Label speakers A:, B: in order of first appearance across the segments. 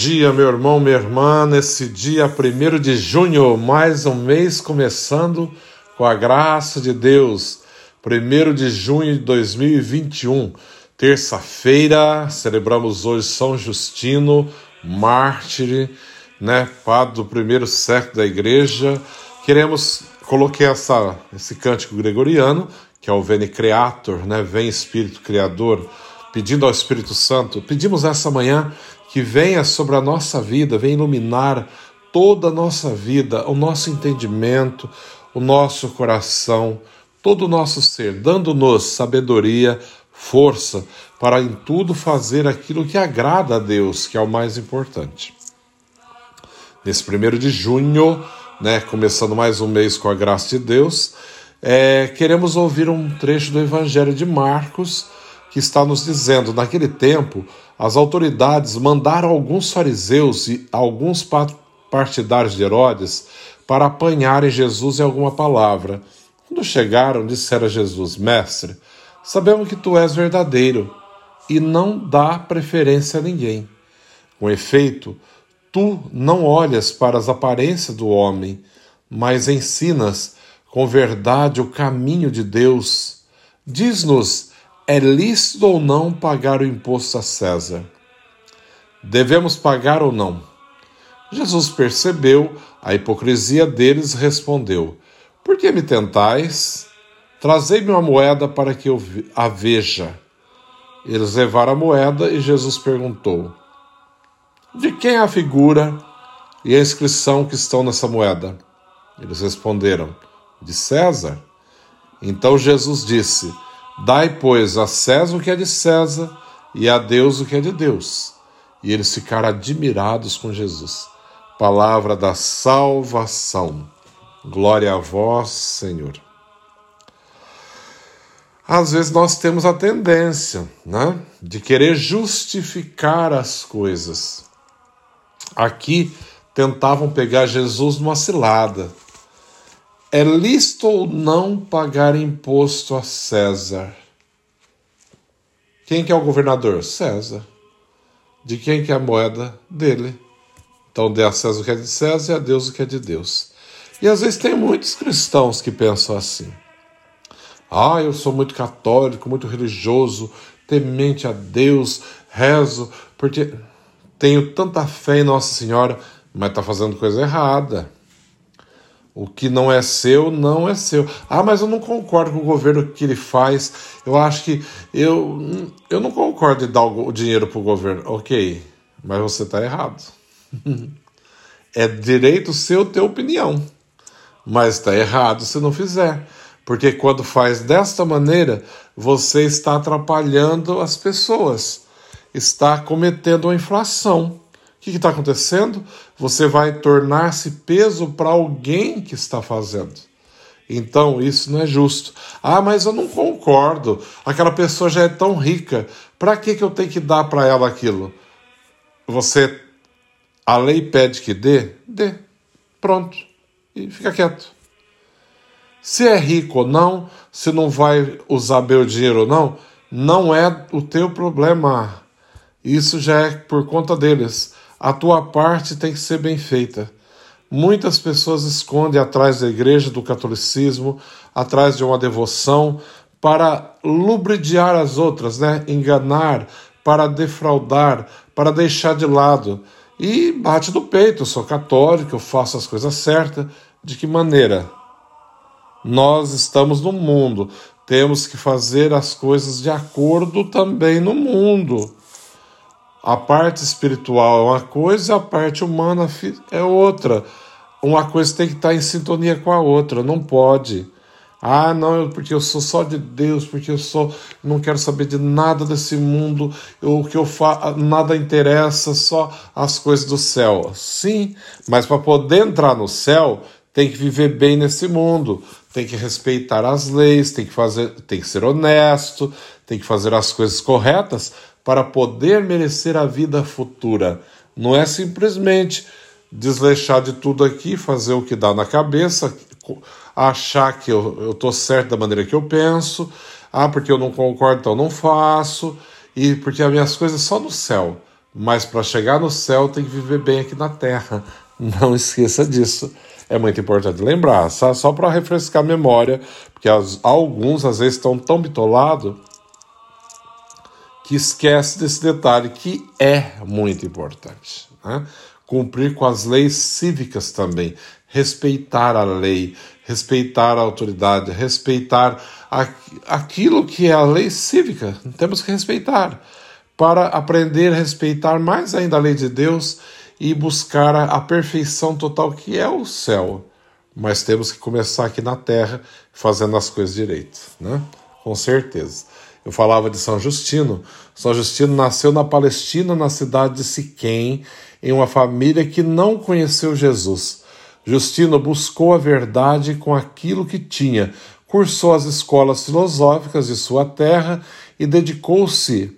A: dia, meu irmão, minha irmã. Nesse dia 1 de junho, mais um mês começando com a graça de Deus. 1 de junho de 2021, terça-feira, celebramos hoje São Justino, mártir, né, padre do primeiro século da igreja. Queremos coloquei essa, esse cântico gregoriano, que é o Veni Creator, né, vem Espírito Criador, pedindo ao Espírito Santo. Pedimos essa manhã que venha sobre a nossa vida, venha iluminar toda a nossa vida, o nosso entendimento, o nosso coração, todo o nosso ser, dando-nos sabedoria, força para em tudo fazer aquilo que agrada a Deus, que é o mais importante. Nesse primeiro de junho, né, começando mais um mês com a graça de Deus, é, queremos ouvir um trecho do Evangelho de Marcos que está nos dizendo: naquele tempo, as autoridades mandaram alguns fariseus e alguns partidários de Herodes para apanharem Jesus em alguma palavra. Quando chegaram, disseram a Jesus: Mestre, sabemos que tu és verdadeiro e não dá preferência a ninguém. Com efeito, tu não olhas para as aparências do homem, mas ensinas com verdade o caminho de Deus. Diz-nos é lícito ou não pagar o imposto a César? Devemos pagar ou não? Jesus percebeu a hipocrisia deles e respondeu: Por que me tentais? Trazei-me uma moeda para que eu a veja. Eles levaram a moeda e Jesus perguntou: De quem é a figura e a inscrição que estão nessa moeda? Eles responderam: De César. Então Jesus disse: Dai, pois, a César o que é de César e a Deus o que é de Deus. E eles ficaram admirados com Jesus. Palavra da salvação. Glória a vós, Senhor. Às vezes nós temos a tendência, né, de querer justificar as coisas. Aqui tentavam pegar Jesus numa cilada é lícito ou não pagar imposto a César? Quem que é o governador? César. De quem que é a moeda? Dele. Então dê a César o que é de César e a Deus o que é de Deus. E às vezes tem muitos cristãos que pensam assim. Ah, eu sou muito católico, muito religioso, temente a Deus, rezo, porque tenho tanta fé em Nossa Senhora, mas está fazendo coisa errada. O que não é seu, não é seu. Ah, mas eu não concordo com o governo que ele faz. Eu acho que. Eu, eu não concordo de dar o dinheiro para o governo. Ok, mas você está errado. é direito seu ter opinião. Mas está errado se não fizer. Porque quando faz desta maneira, você está atrapalhando as pessoas, está cometendo uma inflação. Que está acontecendo? Você vai tornar-se peso para alguém que está fazendo. Então, isso não é justo. Ah, mas eu não concordo. Aquela pessoa já é tão rica. Para que, que eu tenho que dar para ela aquilo? Você. A lei pede que dê? Dê. Pronto. E fica quieto. Se é rico ou não, se não vai usar o dinheiro ou não, não é o teu problema. Isso já é por conta deles a tua parte tem que ser bem feita. Muitas pessoas escondem atrás da igreja, do catolicismo, atrás de uma devoção, para lubridiar as outras, né? enganar, para defraudar, para deixar de lado. E bate do peito, eu sou católico, eu faço as coisas certas. De que maneira? Nós estamos no mundo, temos que fazer as coisas de acordo também no mundo. A parte espiritual é uma coisa, a parte humana é outra. Uma coisa tem que estar em sintonia com a outra, não pode. Ah, não, porque eu sou só de Deus, porque eu sou, não quero saber de nada desse mundo, o que eu faço, nada interessa, só as coisas do céu. Sim, mas para poder entrar no céu, tem que viver bem nesse mundo, tem que respeitar as leis, tem que fazer, tem que ser honesto, tem que fazer as coisas corretas para poder merecer a vida futura. Não é simplesmente desleixar de tudo aqui, fazer o que dá na cabeça, achar que eu estou certo da maneira que eu penso, ah, porque eu não concordo, então não faço, e porque as minhas coisas só no céu. Mas para chegar no céu tem que viver bem aqui na terra. Não esqueça disso. É muito importante lembrar, só, só para refrescar a memória, porque as, alguns às vezes estão tão bitolados que esquece desse detalhe que é muito importante. Né? Cumprir com as leis cívicas também, respeitar a lei, respeitar a autoridade, respeitar aquilo que é a lei cívica. Temos que respeitar para aprender a respeitar mais ainda a lei de Deus e buscar a perfeição total que é o céu. Mas temos que começar aqui na terra fazendo as coisas direito, né? Com certeza. Eu falava de São Justino. São Justino nasceu na Palestina, na cidade de Siquém, em uma família que não conheceu Jesus. Justino buscou a verdade com aquilo que tinha, cursou as escolas filosóficas de sua terra e dedicou-se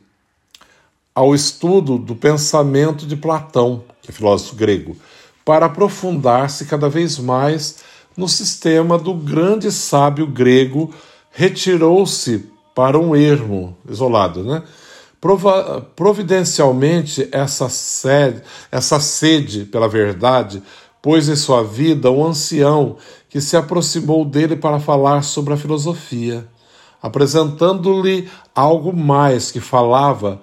A: ao estudo do pensamento de Platão, que é filósofo grego, para aprofundar-se cada vez mais no sistema do grande sábio grego, retirou-se para um ermo isolado, né? Prova providencialmente essa sede, essa sede pela verdade pôs em sua vida um ancião que se aproximou dele para falar sobre a filosofia, apresentando-lhe algo mais que falava,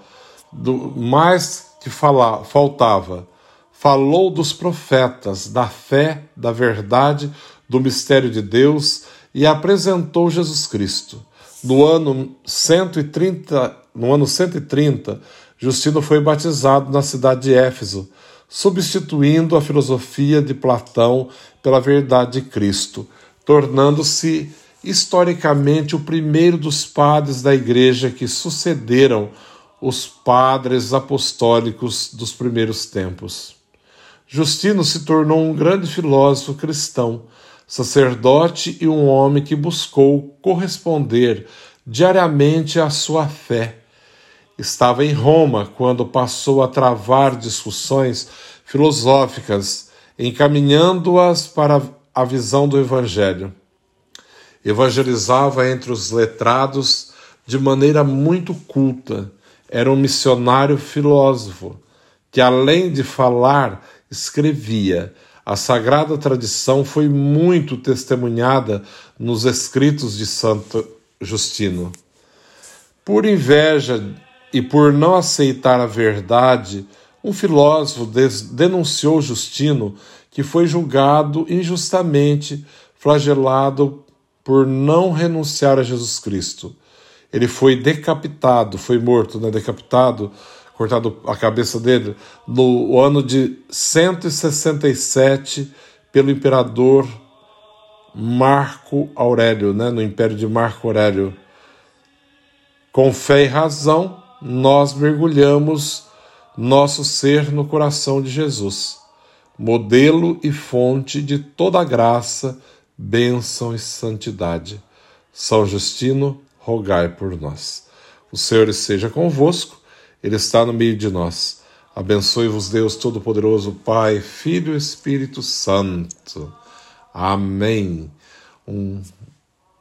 A: do mais que fala, faltava. Falou dos profetas, da fé, da verdade, do mistério de Deus e apresentou Jesus Cristo. No ano 130, no ano 130, Justino foi batizado na cidade de Éfeso substituindo a filosofia de Platão pela verdade de Cristo, tornando-se historicamente o primeiro dos padres da Igreja que sucederam os padres apostólicos dos primeiros tempos. Justino se tornou um grande filósofo cristão, sacerdote e um homem que buscou corresponder diariamente à sua fé estava em Roma quando passou a travar discussões filosóficas, encaminhando-as para a visão do Evangelho. Evangelizava entre os letrados de maneira muito culta. Era um missionário filósofo que, além de falar, escrevia. A sagrada tradição foi muito testemunhada nos escritos de Santo Justino. Por inveja e por não aceitar a verdade, um filósofo denunciou Justino, que foi julgado injustamente, flagelado por não renunciar a Jesus Cristo. Ele foi decapitado, foi morto, né? decapitado, cortado a cabeça dele, no ano de 167 pelo imperador Marco Aurélio, né? no império de Marco Aurélio. Com fé e razão, nós mergulhamos nosso ser no coração de Jesus, modelo e fonte de toda graça, bênção e santidade. São Justino, rogai por nós. O Senhor esteja convosco, Ele está no meio de nós. Abençoe-vos, Deus Todo-Poderoso, Pai, Filho e Espírito Santo. Amém. Um,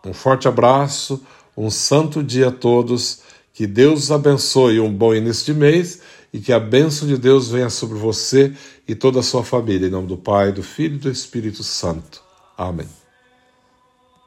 A: um forte abraço, um santo dia a todos que Deus os abençoe um bom início de mês e que a bênção de Deus venha sobre você e toda a sua família. Em nome do Pai, do Filho e do Espírito Santo. Amém.